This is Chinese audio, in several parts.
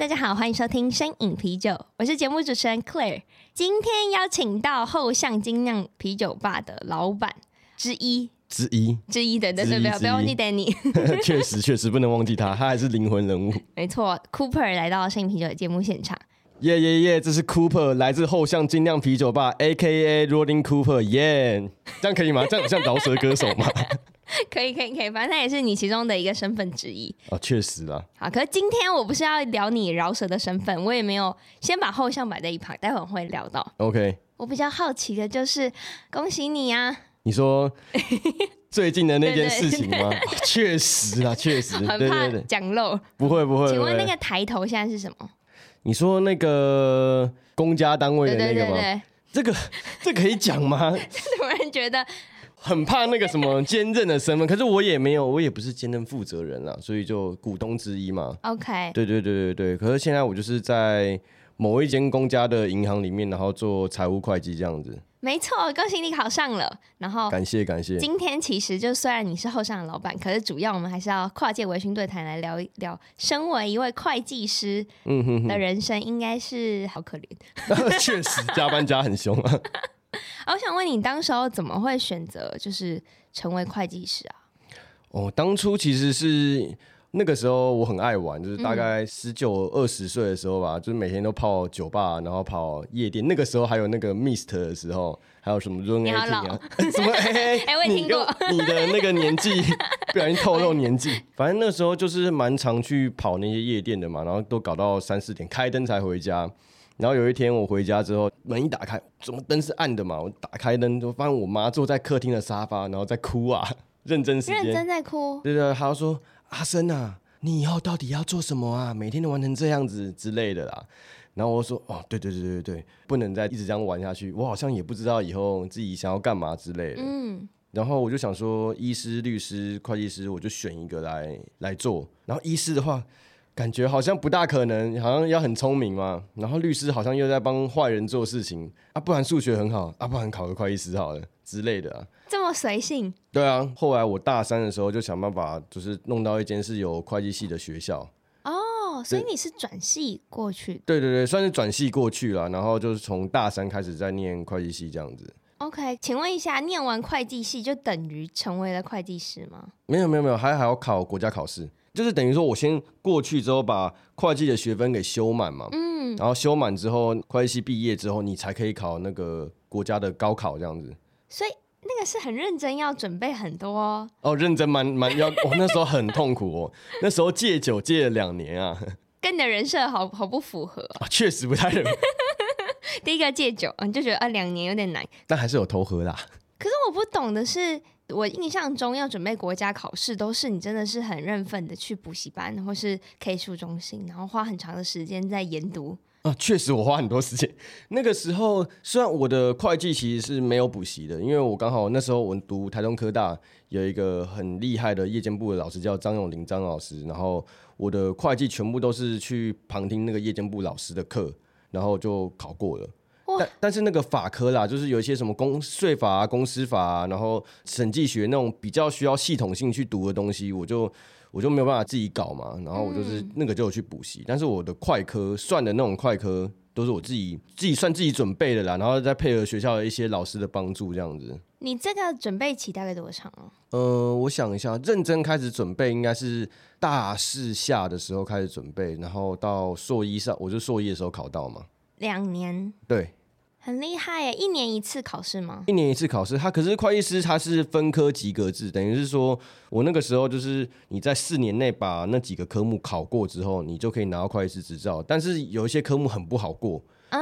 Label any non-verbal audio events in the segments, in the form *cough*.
大家好，欢迎收听声饮啤酒，我是节目主持人 Claire。今天邀请到后巷精酿啤酒吧的老板之一之一之一的，对对，不要不要忘记 Danny。*laughs* 确实确实不能忘记他，他还是灵魂人物。没错，Cooper 来到声饮啤酒的节目现场。耶耶耶！这是 Cooper，来自后巷精酿啤酒吧，A.K.A. Rolling Cooper。耶，这样可以吗？这样像饶舌歌手吗？*laughs* 可以可以可以，反正他也是你其中的一个身份之一哦，确实啦。好，可是今天我不是要聊你饶舌的身份，我也没有先把后项摆在一旁，待会儿会聊到。OK。我比较好奇的就是，恭喜你啊！你说 *laughs* 最近的那件事情吗？确实啊，确实。很怕讲漏。不会不会。请问那个抬头现在是什么？你说那个公家单位的那个吗？对对对对这个这个、可以讲吗？*laughs* 突然觉得。很怕那个什么兼任的身份，可是我也没有，我也不是兼任负责人啦，所以就股东之一嘛。OK。对对对对对，可是现在我就是在某一间公家的银行里面，然后做财务会计这样子。没错，恭喜你考上了。然后感谢感谢。今天其实就虽然你是后上的老板，可是主要我们还是要跨界维新对谈来聊一聊，身为一位会计师，嗯哼的人生应该是好可怜。*laughs* 确实加班加很凶啊。*laughs* 我想问你，当时候怎么会选择就是成为会计师啊？哦，当初其实是那个时候我很爱玩，就是大概十九二十岁的时候吧，就是每天都泡酒吧，然后跑夜店。那个时候还有那个 Mist 的时候，还有什么啊？*laughs* 什么？哎哎，我也听过你，你的那个年纪 *laughs* 不小心透露年纪。反正那时候就是蛮常去跑那些夜店的嘛，然后都搞到三四点，开灯才回家。然后有一天我回家之后，门一打开，怎么灯是暗的嘛？我打开灯就发现我妈坐在客厅的沙发，然后在哭啊，*laughs* 认真时间，认真在哭。对对，她说：“阿生啊，你以后到底要做什么啊？每天都玩成这样子之类的啦。”然后我说：“哦，对对对对对，不能再一直这样玩下去。我好像也不知道以后自己想要干嘛之类的。”嗯。然后我就想说，医师、律师、会计师，我就选一个来来做。然后医师的话。感觉好像不大可能，好像要很聪明嘛。然后律师好像又在帮坏人做事情啊，不然数学很好啊，不然考个会计师好了之类的啊。这么随性？对啊。后来我大三的时候就想办法，就是弄到一间是有会计系的学校。哦，所以你是转系过去？对对对，算是转系过去了。然后就是从大三开始在念会计系这样子。OK，请问一下，念完会计系就等于成为了会计师吗？没有没有没有，还还要考国家考试。就是等于说，我先过去之后，把会计的学分给修满嘛，嗯，然后修满之后，会计系毕业之后，你才可以考那个国家的高考这样子。所以那个是很认真，要准备很多哦。哦，认真蛮蛮要，我、哦、那时候很痛苦哦，那时候戒酒戒了两年啊，跟你的人设好好不符合啊，确实不太。*laughs* 第一个戒酒，你就觉得啊，两年有点难，但还是有偷喝啦。可是我不懂的是。我印象中要准备国家考试，都是你真的是很认份的去补习班或是 K 书中心，然后花很长的时间在研读。啊，确实我花很多时间。那个时候虽然我的会计其实是没有补习的，因为我刚好那时候我读台东科大有一个很厉害的夜间部的老师叫张永林张老师，然后我的会计全部都是去旁听那个夜间部老师的课，然后就考过了。但但是那个法科啦，就是有一些什么公税法啊、公司法啊，然后审计学那种比较需要系统性去读的东西，我就我就没有办法自己搞嘛。然后我就是那个就有去补习，但是我的快科算的那种快科都是我自己自己算自己准备的啦，然后再配合学校的一些老师的帮助这样子。你这个准备期大概多长啊？呃，我想一下，认真开始准备应该是大四下的时候开始准备，然后到硕一上，我就硕一的时候考到嘛。两年。对。很厉害耶！一年一次考试吗？一年一次考试，他可是会计师，他是分科及格制，等于是说我那个时候就是你在四年内把那几个科目考过之后，你就可以拿到会计师执照。但是有一些科目很不好过啊，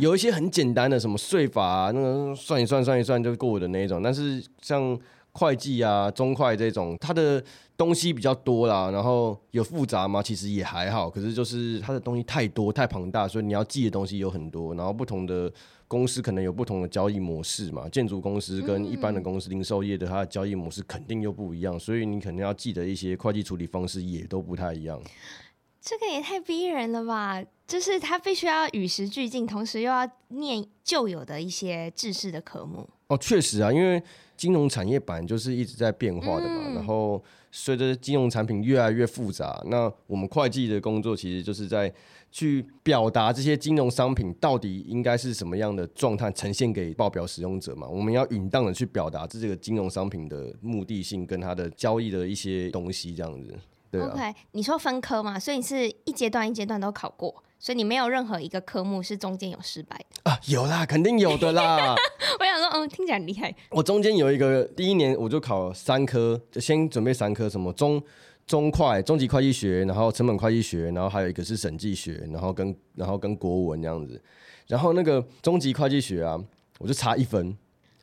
有一些很简单的什么税法啊，那个算一算算一算就过的那一种。但是像会计啊、中会这种，它的东西比较多啦，然后有复杂吗？其实也还好，可是就是它的东西太多太庞大，所以你要记的东西有很多，然后不同的公司可能有不同的交易模式嘛，建筑公司跟一般的公司、零售业的它的交易模式肯定又不一样，所以你可能要记得一些会计处理方式也都不太一样。这个也太逼人了吧！就是他必须要与时俱进，同时又要念旧有的一些制式的科目。哦，确实啊，因为金融产业版就是一直在变化的嘛，嗯、然后随着金融产品越来越复杂，那我们会计的工作其实就是在去表达这些金融商品到底应该是什么样的状态呈现给报表使用者嘛。我们要允当的去表达这个金融商品的目的性跟它的交易的一些东西，这样子。对啊、OK，你说分科嘛，所以你是一阶段一阶段都考过，所以你没有任何一个科目是中间有失败的啊？有啦，肯定有的啦。*laughs* 我想说，嗯，听起来很厉害。我中间有一个第一年我就考三科，就先准备三科，什么中中会、中级会计学，然后成本会计学，然后还有一个是审计学，然后跟然后跟国文这样子。然后那个中级会计学啊，我就差一分，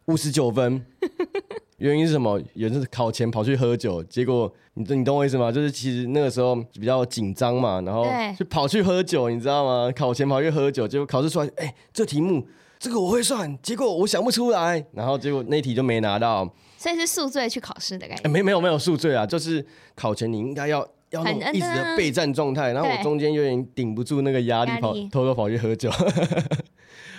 五十九分。*laughs* 原因是什么？有人是考前跑去喝酒，结果你你懂我意思吗？就是其实那个时候比较紧张嘛，然后就跑去喝酒，你知道吗？考前跑去喝酒，结果考试出来，哎、欸，这题目这个我会算，结果我想不出来，然后结果那题就没拿到。所以是宿醉去考试的感觉？没没有没有宿醉啊，就是考前你应该要要那种一直的备战状态，然后我中间有点顶不住那个压力，跑偷偷跑去喝酒。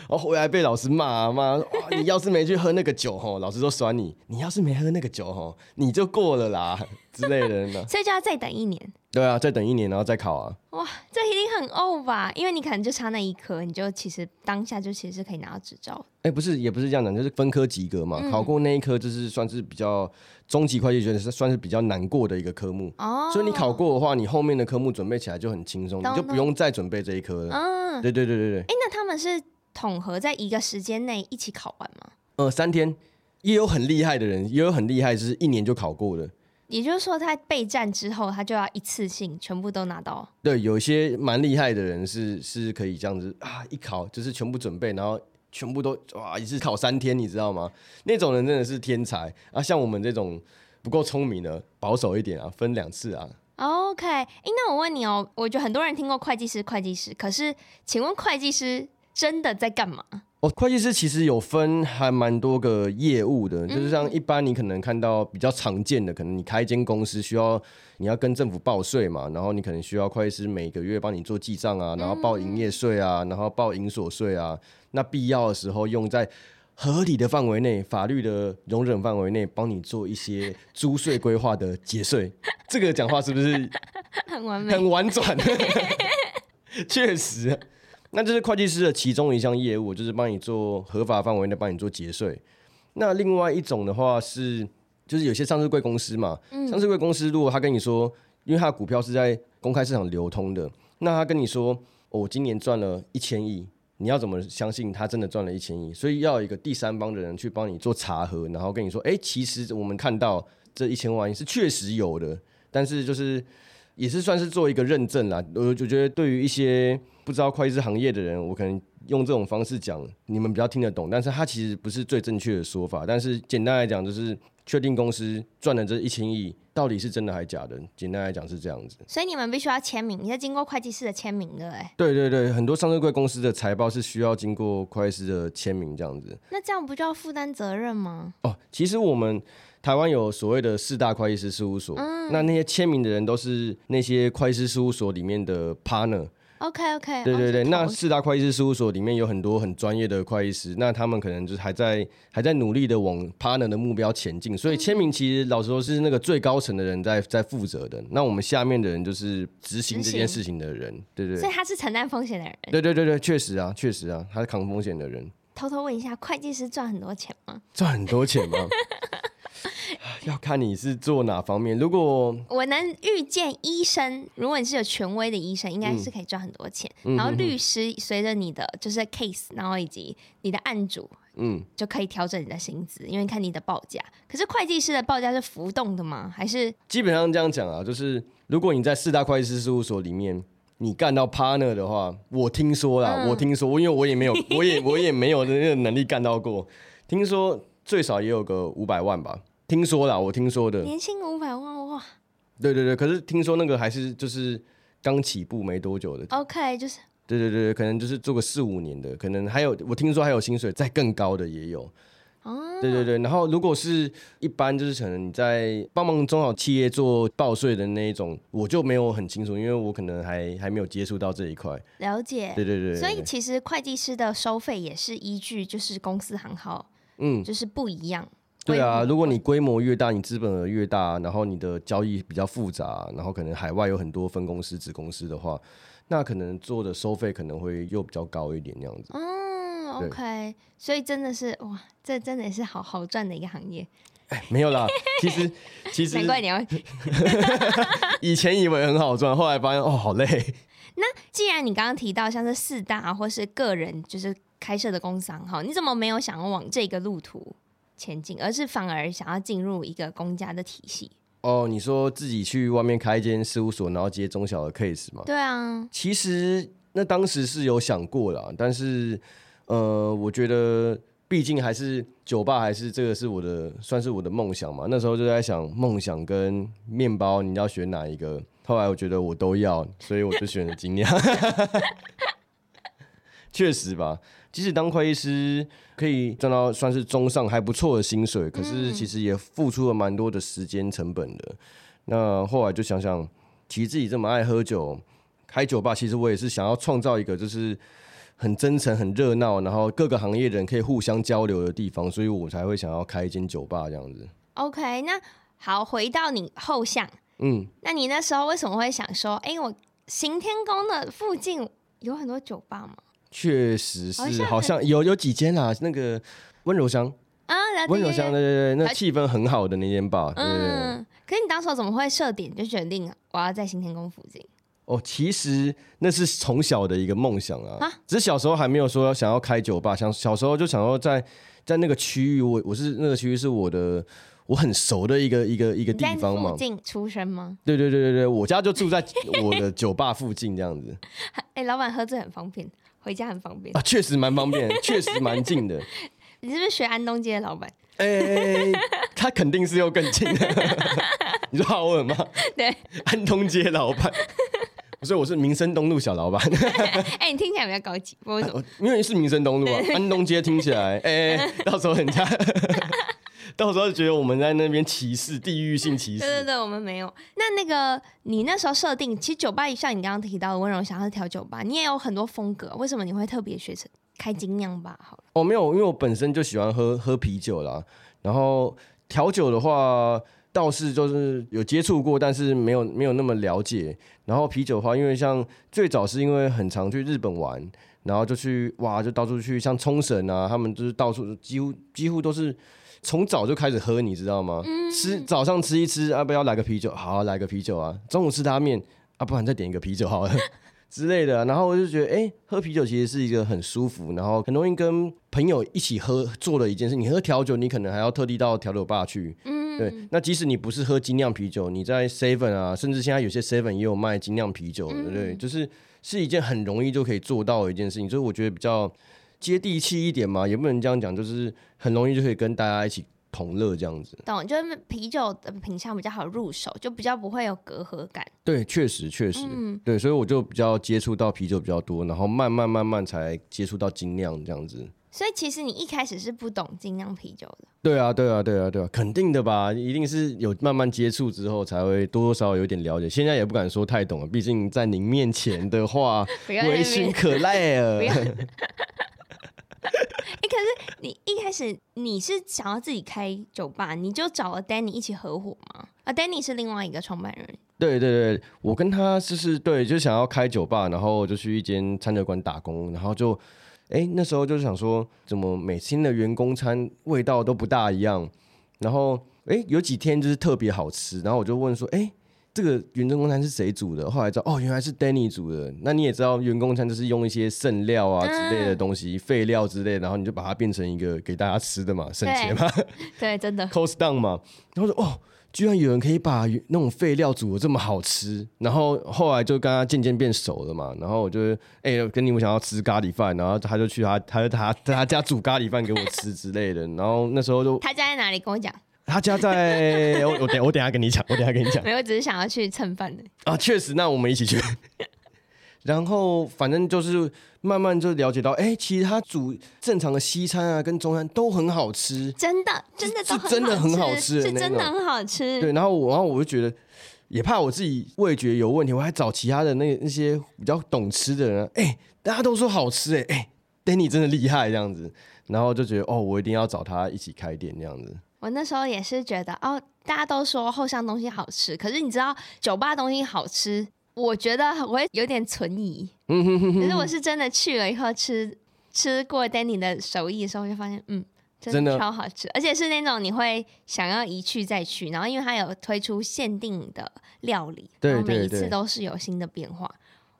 然后回来被老师骂骂，哇！你要是没去喝那个酒吼，老师都酸你。你要是没喝那个酒吼，你就过了啦之类的呢。*laughs* 所以就要再等一年。对啊，再等一年，然后再考啊。哇，这一定很呕吧？因为你可能就差那一科，你就其实当下就其实是可以拿到执照。哎，不是，也不是这样讲，就是分科及格嘛。嗯、考过那一科就是算是比较中级会计学是算是比较难过的一个科目。哦。所以你考过的话，你后面的科目准备起来就很轻松，你就不用再准备这一科了。嗯。对对对对对。哎，那他们是？统合在一个时间内一起考完吗？呃，三天，也有很厉害的人，也有很厉害，是一年就考过的。也就是说，他备战之后，他就要一次性全部都拿到。对，有些蛮厉害的人是是可以这样子啊，一考就是全部准备，然后全部都哇，一次考三天，你知道吗？那种人真的是天才啊！像我们这种不够聪明的，保守一点啊，分两次啊。OK，哎，那我问你哦，我觉得很多人听过会计师，会计师，可是请问会计师？真的在干嘛？哦，会计师其实有分还蛮多个业务的，嗯、就是像一般你可能看到比较常见的，可能你开一间公司需要你要跟政府报税嘛，然后你可能需要会计师每个月帮你做记账啊，然后报营业税啊，然后报营所税啊，那必要的时候用在合理的范围内、法律的容忍范围内，帮你做一些租税规划的节税。*laughs* 这个讲话是不是很完美、很婉转？*laughs* 确实。那这是会计师的其中一项业务，就是帮你做合法范围内帮你做节税。那另外一种的话是，就是有些上市贵公司嘛，嗯、上市贵公司如果他跟你说，因为他的股票是在公开市场流通的，那他跟你说，哦、我今年赚了一千亿，你要怎么相信他真的赚了一千亿？所以要有一个第三方的人去帮你做查核，然后跟你说，哎，其实我们看到这一千万亿是确实有的，但是就是也是算是做一个认证啦。我就觉得对于一些。不知道会计师行业的人，我可能用这种方式讲，你们比较听得懂。但是它其实不是最正确的说法。但是简单来讲，就是确定公司赚了这一千亿，到底是真的还是假的？简单来讲是这样子。所以你们必须要签名，你是经过会计师的签名的，哎。对对对，很多上市柜公司的财报是需要经过会计师的签名这样子。那这样不就要负担责任吗？哦，其实我们台湾有所谓的四大会计师事务所，嗯、那那些签名的人都是那些会计师事务所里面的 partner。OK OK，对对对，那四大会计师事务所里面有很多很专业的会计师，那他们可能就是还在还在努力的往 partner 的目标前进，所以签名其实老实说是那个最高层的人在在负责的，那我们下面的人就是执行这件事情的人，对对。所以他是承担风险的人。对对对对，确实啊，确实啊，他是扛风险的人。偷偷问一下，会计师赚很多钱吗？赚很多钱吗？*laughs* *laughs* 要看你是做哪方面。如果我能遇见医生，如果你是有权威的医生，应该是可以赚很多钱。嗯、然后律师随着你的就是 case，然后以及你的案主，嗯，就可以调整你的薪资，因为看你的报价。可是会计师的报价是浮动的吗？还是基本上这样讲啊？就是如果你在四大会计师事务所里面，你干到 partner 的话，我听说啦，嗯、我听说，因为我也没有，我也我也没有那个能力干到过。听说最少也有个五百万吧。听说啦，我听说的。年薪五百万哇！对对对，可是听说那个还是就是刚起步没多久的。OK，就是。对对对，可能就是做个四五年的，可能还有我听说还有薪水再更高的也有。哦。对对对，然后如果是一般就是可能你在帮忙中小企业做报税的那一种，我就没有很清楚，因为我可能还还没有接触到这一块。了解。对对对，对。所以其实会计师的收费也是依据就是公司行号，嗯，就是不一样。对啊，如果你规模越大，你资本额越大，然后你的交易比较复杂，然后可能海外有很多分公司、子公司的话，那可能做的收费可能会又比较高一点，那样子。嗯，OK，所以真的是哇，这真的是好好赚的一个行业。哎，没有啦，*laughs* 其实其实难怪你要 *laughs* *laughs* 以前以为很好赚，后来发现哦好累。那既然你刚刚提到像是四大或是个人就是开设的公司行号，你怎么没有想要往这个路途？前进，而是反而想要进入一个公家的体系。哦，你说自己去外面开一间事务所，然后接中小的 case 吗？对啊，其实那当时是有想过啦，但是呃，我觉得毕竟还是酒吧，还是这个是我的算是我的梦想嘛。那时候就在想，梦想跟面包，你要选哪一个？后来我觉得我都要，所以我就选了精酿。*laughs* 确实吧。即使当会计师可以赚到算是中上还不错的薪水，可是其实也付出了蛮多的时间成本的。嗯。那后来就想想，其实自己这么爱喝酒，开酒吧，其实我也是想要创造一个就是很真诚、很热闹，然后各个行业的人可以互相交流的地方，所以我才会想要开一间酒吧这样子。OK，那好，回到你后巷，嗯，那你那时候为什么会想说，哎、欸，我行天宫的附近有很多酒吧吗？确实是，好像有有几间啊，那个温柔乡啊，温柔乡，对对对，那气氛很好的那间吧，对对对。嗯，可是你当时怎么会设点就决定我要在新天宫附近？哦，其实那是从小的一个梦想啊，只是小时候还没有说想要开酒吧，想小时候就想要在在那个区域，我我是那个区域是我的我很熟的一个一个一个地方嘛。附近出生吗？对对对对对，我家就住在我的酒吧附近这样子。*laughs* 哎、欸，老板喝醉很方便。回家很方便啊，确实蛮方便，*laughs* 确实蛮近的。你是不是学安东街的老板？哎、欸，他肯定是又更近的。*laughs* 你说好尔吗？对，安东街老板。所以我是民生东路小老板。*laughs* 哎、欸，你听起来比较高级，为什么？因为是民生东路啊，安东街听起来，哎、欸，到时候人家。*laughs* 到时候就觉得我们在那边歧视，地域性歧视。对对对，我们没有。那那个你那时候设定，其实酒吧像你刚刚提到的温柔乡是调酒吧，你也有很多风格。为什么你会特别学成开精酿吧？好了，哦，没有，因为我本身就喜欢喝喝啤酒啦。然后调酒的话，倒是就是有接触过，但是没有没有那么了解。然后啤酒的话，因为像最早是因为很常去日本玩，然后就去哇，就到处去，像冲绳啊，他们就是到处几乎几乎都是。从早就开始喝，你知道吗？嗯、吃早上吃一吃，要、啊、不要来个啤酒？好、啊，来个啤酒啊！中午吃拉面，啊，不然再点一个啤酒好了 *laughs* 之类的。然后我就觉得，哎、欸，喝啤酒其实是一个很舒服，然后很容易跟朋友一起喝做的一件事。你喝调酒，你可能还要特地到调酒吧去。嗯，对。那即使你不是喝精酿啤酒，你在 Seven 啊，甚至现在有些 Seven 也有卖精酿啤酒的，对不对？就是是一件很容易就可以做到的一件事情。所以我觉得比较。接地气一点嘛，也不能这样讲，就是很容易就可以跟大家一起同乐这样子。懂，就是啤酒的品相比较好入手，就比较不会有隔阂感。对，确实确实，嗯，对，所以我就比较接触到啤酒比较多，然后慢慢慢慢才接触到精酿这样子。所以其实你一开始是不懂精酿啤酒的。对啊，对啊，对啊，对啊，肯定的吧？一定是有慢慢接触之后才会多多少少有点了解。现在也不敢说太懂了，毕竟在您面前的话，*laughs* 微醺可赖了。可是你一开始你是想要自己开酒吧，你就找了 Danny 一起合伙吗？啊，Danny 是另外一个创办人。对对对，我跟他就是对，就想要开酒吧，然后就去一间餐酒馆打工，然后就哎、那时候就是想说，怎么每天的员工餐味道都不大一样，然后哎、有几天就是特别好吃，然后我就问说，哎、这个员工餐是谁煮的？后来知道哦，原来是 Danny 煮的。那你也知道，员工餐就是用一些剩料啊之类的东西、废料之类，然后你就把它变成一个给大家吃的嘛，省钱嘛。*laughs* 对，真的。Cost down 嘛。然后说哦，居然有人可以把那种废料煮的这么好吃。然后后来就跟他渐渐变熟了嘛。然后我就哎，跟你我想要吃咖喱饭，然后他就去他他他他，他家煮咖喱饭给我吃之类的。然后那时候就他家在哪里？跟我讲。他家在 *laughs* 我我等我等下跟你讲，我等下跟你讲。没有，只是想要去蹭饭的啊，确实，那我们一起去。*laughs* 然后反正就是慢慢就了解到，哎、欸，其实他煮正常的西餐啊，跟中餐都很好吃，真的，真的是真的很好吃，是真的很好吃。对，然后我然后我就觉得，也怕我自己味觉有问题，我还找其他的那那些比较懂吃的人，哎、欸，大家都说好吃、欸，哎哎，Danny 真的厉害这样子，然后就觉得，哦，我一定要找他一起开店这样子。我那时候也是觉得，哦，大家都说后巷东西好吃，可是你知道酒吧东西好吃。我觉得我会有点存疑，可是我是真的去了以后吃吃过 Danny 的手艺的时候，就发现嗯，真的超好吃，而且是那种你会想要一去再去。然后因为它有推出限定的料理，然后每一次都是有新的变化。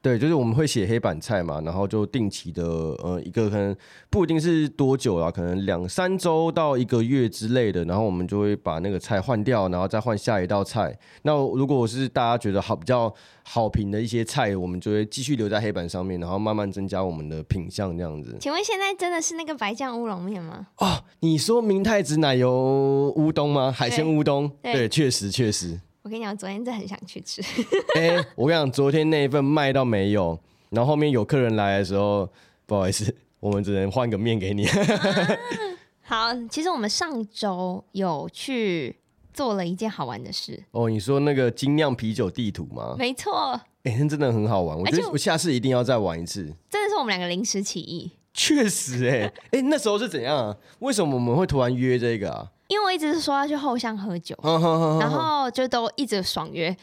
对，就是我们会写黑板菜嘛，然后就定期的，呃，一个可能不一定是多久啊，可能两三周到一个月之类的，然后我们就会把那个菜换掉，然后再换下一道菜。那如果是大家觉得好比较好评的一些菜，我们就会继续留在黑板上面，然后慢慢增加我们的品相这样子。请问现在真的是那个白酱乌龙面吗？哦，你说明太子奶油乌冬吗？海鲜乌冬？对，确实确实。我跟你讲，昨天真的很想去吃。*laughs* 哎、欸，我跟你讲，昨天那一份卖到没有，然后后面有客人来的时候，不好意思，我们只能换个面给你。*laughs* 啊、好，其实我们上周有去做了一件好玩的事。哦，你说那个精酿啤酒地图吗？没错。哎、欸，那真的很好玩，我觉得我下次一定要再玩一次。真的是我们两个临时起意。确实、欸，哎，哎，那时候是怎样啊？为什么我们会突然约这个啊？因为我一直是说要去后巷喝酒，然后就都一直爽约，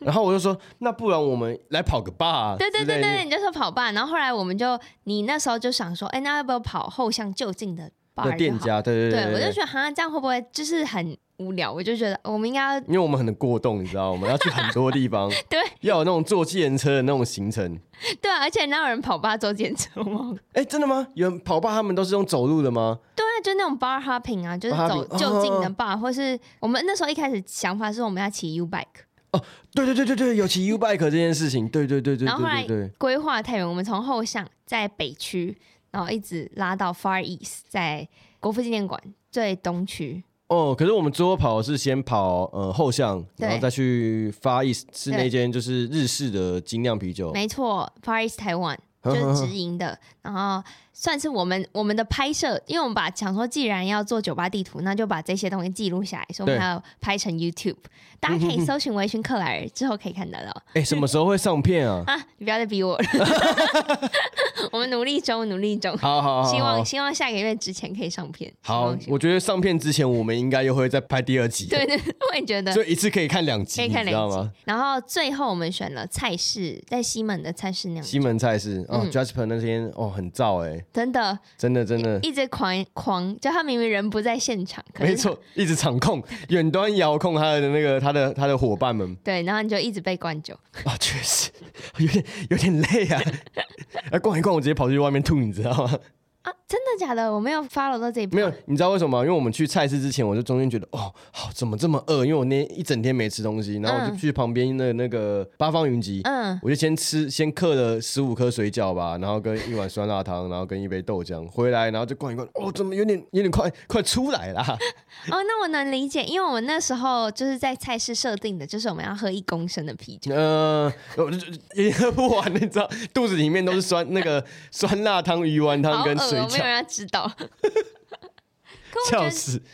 然后我就说，那不然我们来跑个 bar？*laughs* 对对对对，你就说跑 bar，然后后来我们就，你那时候就想说，哎，那要不要跑后巷就近的 bar 的店家？对对对，对，我就觉得好像这样会不会就是很无聊？我就觉得我们应该，因为我们很过动，你知道，我们要去很多地方，*laughs* 对，要有那种坐计程车的那种行程。*laughs* 对啊，而且哪有人跑 bar 坐计程车吗？*laughs* 哎，真的吗？有人跑 bar 他们都是用走路的吗？对。就那种 bar hopping 啊，就是走就近的 bar，或是我们那时候一开始想法是我们要骑 U bike。哦，对对对对对，有骑 U bike 这件事情，对对对对。然后后来规划太远，我们从后巷在北区，然后一直拉到 Far East，在国父纪念馆最东区。哦，可是我们最后跑的是先跑呃后巷，然后再去 Far East，是那间就是日式的精酿啤酒。没错，Far East Taiwan 就是直营的，然后。算是我们我们的拍摄，因为我们把想说，既然要做酒吧地图，那就把这些东西记录下来，所以我们还要拍成 YouTube，大家可以搜寻微醺克莱尔之后可以看得到。哎、欸，什么时候会上片啊？*laughs* 啊，你不要再逼我了，*laughs* 我们努力中，努力中。好好好，好，希望希望下个月之前可以上片。好，我觉得上片之前，我们应该又会再拍第二集。*laughs* 对，对对，我也觉得，就一次可以看两集，可以看两集。然后最后我们选了菜市，在西门的菜市那样。西门菜市哦、嗯、，Jasper 那天哦很燥哎、欸，真的。真的真的，一直狂狂，就他明明人不在现场，没错，*laughs* 一直场控，远端遥控他的那个他的他的伙伴们，对，然后你就一直被灌酒。啊，确实。*laughs* 有点有点累啊，*laughs* 哎，逛一逛，我直接跑去外面吐，你知道吗？啊，真的假的？我没有 follow 到这一步。没有，你知道为什么吗？因为我们去菜市之前，我就中间觉得，哦，好，怎么这么饿？因为我那一整天没吃东西，然后我就去旁边的那个八方云集，嗯，我就先吃，先刻了十五颗水饺吧，然后跟一碗酸辣汤，然后跟一杯豆浆，回来，然后就逛一逛，哦，怎么有点有点快快出来了？*laughs* 哦，那我能理解，因为我们那时候就是在菜市设定的，就是我们要喝一公升的啤酒，嗯、呃，也喝不完，你知道，肚子里面都是酸那个酸辣汤、鱼丸汤跟水饺，没有人要知道。*laughs* 可我觉得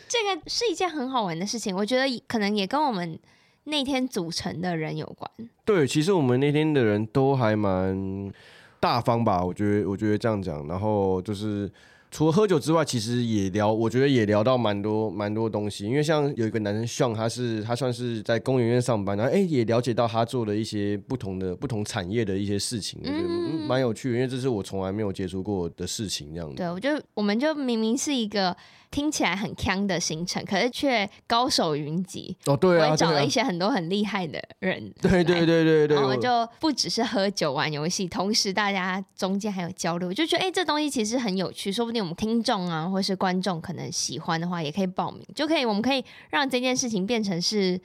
这个是一件很好玩的事情，我觉得可能也跟我们那天组成的人有关。对，其实我们那天的人都还蛮大方吧，我觉得，我觉得这样讲，然后就是。除了喝酒之外，其实也聊，我觉得也聊到蛮多蛮多东西。因为像有一个男生，Sean，他是他算是在公园院上班，然后哎，也了解到他做的一些不同的不同产业的一些事情，我觉得蛮有趣的，因为这是我从来没有接触过的事情，这样子。对，我就我们就明明是一个。听起来很锵的行程，可是却高手云集哦。对啊，我找了一些很多很厉害的人。*laughs* 对对对对对，我们就不只是喝酒玩游戏，同时大家中间还有交流，就觉得哎、欸，这东西其实很有趣，说不定我们听众啊，或是观众可能喜欢的话，也可以报名，就可以我们可以让这件事情变成是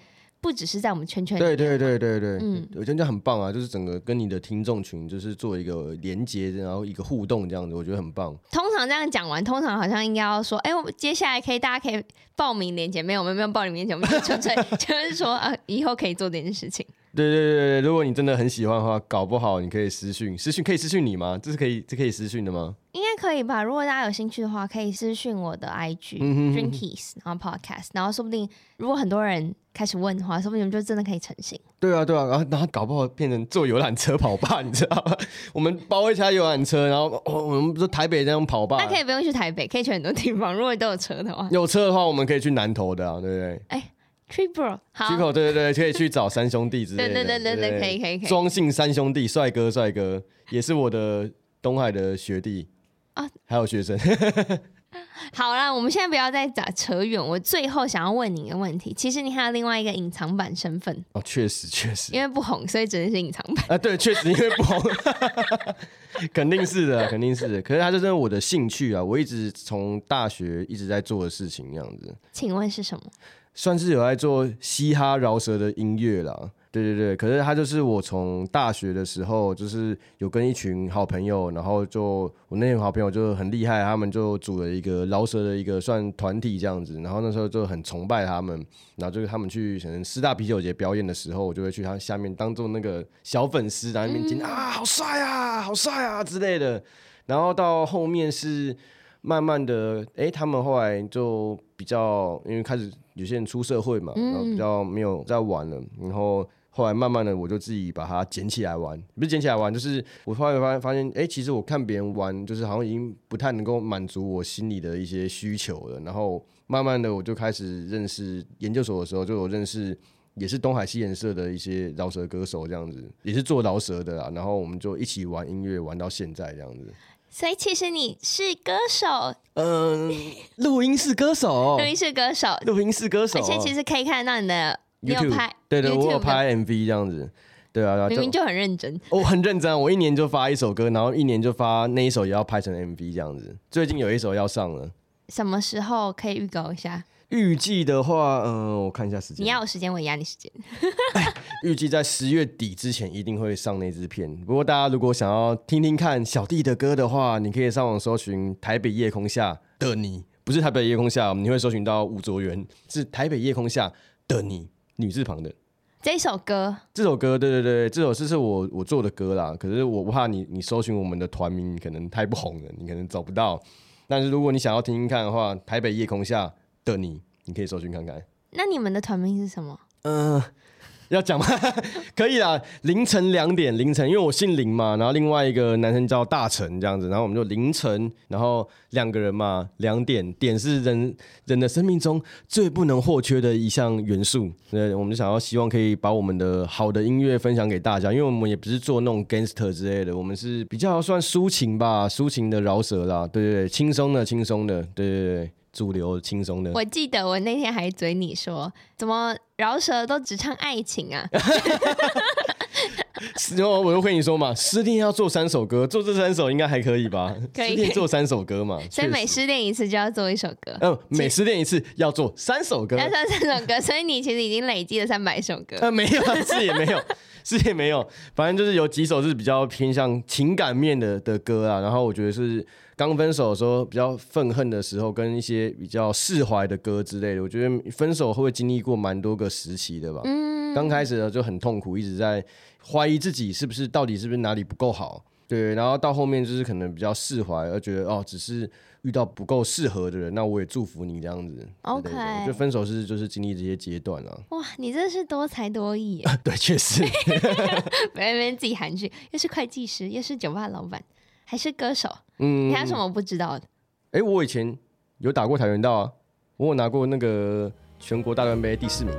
不只是在我们圈圈里。对对对对对，嗯，我觉得这样很棒啊，就是整个跟你的听众群就是做一个连接，然后一个互动这样子，我觉得很棒。通常这样讲完，通常好像应该要说，哎、欸，我们接下来可以大家可以报名连接，没有，我们没有报名连接，我们就纯粹 *laughs* 就是说啊，以后可以做这件事情。对对对对，如果你真的很喜欢的话，搞不好你可以私讯，私讯可以私讯你吗？这是可以，这可以私讯的吗？应该可以吧。如果大家有兴趣的话，可以私讯我的 IG Drinkies，然后 Podcast，然后说不定如果很多人开始问的话，说不定我们就真的可以成型。对啊对啊，然后然后搞不好变成坐游览车跑吧，*laughs* 你知道吗？我们包一下游览车，然后、哦、我们不是台北这样跑吧？那可以不用去台北，可以去很多地方。如果你都有车的话，有车的话，我们可以去南投的啊，对不对？哎。Triple，好，Triple，对对对，可以去找三兄弟之类的，对对对对对，可以可以可以。庄姓三兄弟，帅哥帅哥，也是我的东海的学弟啊，还有学生。*laughs* 好了，我们现在不要再讲扯远。我最后想要问你一个问题，其实你还有另外一个隐藏版身份哦，确实确实，因为不红，所以只能是隐藏版啊。对，确实因为不红，*laughs* 肯定是的，肯定是的。可是它就是我的兴趣啊，我一直从大学一直在做的事情，这样子。请问是什么？算是有在做嘻哈饶舌的音乐啦，对对对。可是他就是我从大学的时候，就是有跟一群好朋友，然后就我那群好朋友就很厉害，他们就组了一个饶舌的一个算团体这样子。然后那时候就很崇拜他们，然后就是他们去可能师大啤酒节表演的时候，我就会去他下面当做那个小粉丝，在那边听啊，好帅啊，好帅啊之类的。然后到后面是慢慢的，哎、欸，他们后来就比较因为开始。有些人出社会嘛，然后比较没有在玩了，然后后来慢慢的我就自己把它捡起来玩，不是捡起来玩，就是我后来发现发现，哎，其实我看别人玩，就是好像已经不太能够满足我心里的一些需求了。然后慢慢的我就开始认识研究所的时候，就有认识也是东海西研社的一些饶舌歌手这样子，也是做饶舌的啦。然后我们就一起玩音乐，玩到现在这样子。所以其实你是歌手，嗯，录音室歌手，*laughs* 录音室歌手，录音室歌手，而且其实可以看到你的 YouTube，拍，对对，我有拍 MV 这样子，对啊，明明就很认真，我很认真，我一年就发一首歌，然后一年就发那一首也要拍成 MV 这样子，最近有一首要上了，什么时候可以预告一下？预计的话，嗯、呃，我看一下时间。你要有时间，我也压你时间。预计在十月底之前一定会上那支片。不过大家如果想要听听看小弟的歌的话，你可以上网搜寻《台北夜空下的你》，不是台北夜空下，你会搜寻到吴卓源，是台北夜空下的你，女字旁的这首歌。这首歌，对对对，这首诗是我我做的歌啦。可是我不怕你，你搜寻我们的团名可能太不红了，你可能找不到。但是如果你想要听听看的话，《台北夜空下》的你，你可以搜寻看看。那你们的团名是什么？嗯、呃，要讲吗？*laughs* 可以啦，凌晨两点，凌晨，因为我姓林嘛，然后另外一个男生叫大成，这样子，然后我们就凌晨，然后两个人嘛，两点，点是人人的生命中最不能或缺的一项元素。对，我们就想要希望可以把我们的好的音乐分享给大家，因为我们也不是做那种 gangster 之类的，我们是比较算抒情吧，抒情的饶舌啦，对对对，轻松的，轻松的，对对对。主流轻松的，我记得我那天还嘴你说，怎么饶舌都只唱爱情啊？*laughs* 然后我就跟你说嘛，失恋要做三首歌，做这三首应该还可以吧？可以，失恋做三首歌嘛，*laughs* 所以每失恋一次就要做一首歌。嗯、呃，每失恋一次要做三首歌，要做三首歌，所以你其实已经累积了三百首歌。呃，没有，是也没有，*laughs* 是也没有，反正就是有几首是比较偏向情感面的的歌啊。然后我觉得是。刚分手的时候，比较愤恨的时候，跟一些比较释怀的歌之类的，我觉得分手会不会经历过蛮多个时期的吧。嗯，刚开始呢就很痛苦，一直在怀疑自己是不是到底是不是哪里不够好，对。然后到后面就是可能比较释怀，而觉得哦，只是遇到不够适合的人，那我也祝福你这样子。OK，就分手是就是经历这些阶段啊。*laughs* 哇，你真的是多才多艺。*laughs* 对，确实。*laughs* 别别自己含蓄，又是会计师，又是酒吧老板。还是歌手，嗯，你还有什么不知道的？哎、欸，我以前有打过跆拳道啊，我有拿过那个全国大专杯第四名。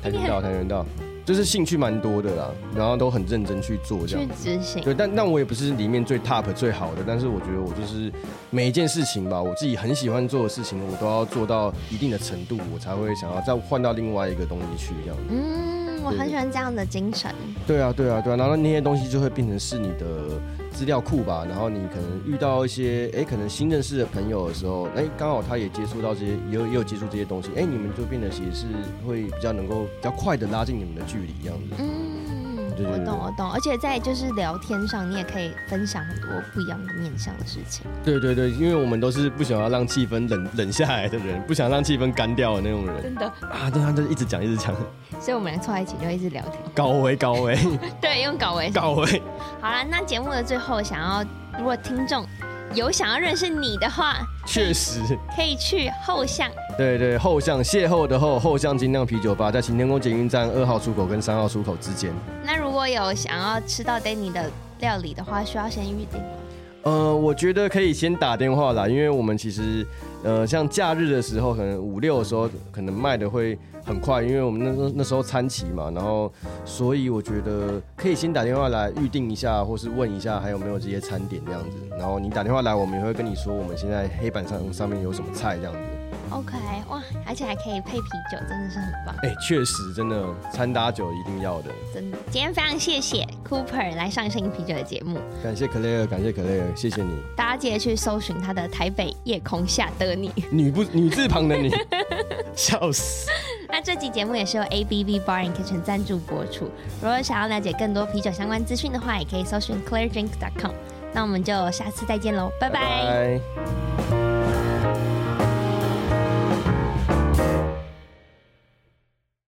跆拳道，跆拳道，就是兴趣蛮多的啦，然后都很认真去做这样。去执行。对，但但我也不是里面最 top 最好的，但是我觉得我就是每一件事情吧，我自己很喜欢做的事情，我都要做到一定的程度，我才会想要再换到另外一个东西去这样。嗯。我很喜欢这样的精神。对啊，对啊，对啊，然后那些东西就会变成是你的资料库吧。然后你可能遇到一些哎，可能新认识的朋友的时候，哎，刚好他也接触到这些，也有也有接触这些东西，哎，你们就变得其实是会比较能够比较快的拉近你们的距离，这样子。嗯。对对对，我懂，我懂，而且在就是聊天上，你也可以分享很多不一样的面向的事情。对对对，因为我们都是不想要让气氛冷冷下来的人，不想让气氛干掉的那种人。真的啊，对啊，就一直讲，一直讲。所以我们俩凑在一起就一直聊天。高维，高维。*laughs* 对，用高维。高维。好了，那节目的最后，想要如果听众有想要认识你的话，确实可以去后巷。对对，后巷邂逅的后后巷精酿啤酒吧，在行天宫捷运站二号出口跟三号出口之间。那如果有想要吃到 Danny 的料理的话，需要先预定吗？呃，我觉得可以先打电话啦，因为我们其实呃，像假日的时候，可能五六的时候，可能卖的会很快，因为我们那那那时候餐齐嘛，然后所以我觉得可以先打电话来预定一下，或是问一下还有没有这些餐点这样子。然后你打电话来，我们也会跟你说我们现在黑板上上面有什么菜这样子。OK，哇，而且还可以配啤酒，真的是很棒。哎、欸，确实，真的餐搭酒一定要的。真的，今天非常谢谢 Cooper 来上《声音啤酒》的节目。感谢 Claire，感谢 Claire，谢谢你。大家记得去搜寻他的《台北夜空下的你》，*laughs* 女不女字旁的你，*laughs* 笑死。*laughs* 那这集节目也是由 ABV Bar and Kitchen 赞助播出。如果想要了解更多啤酒相关资讯的话，也可以搜寻 ClaireDrink.com。那我们就下次再见喽，拜拜。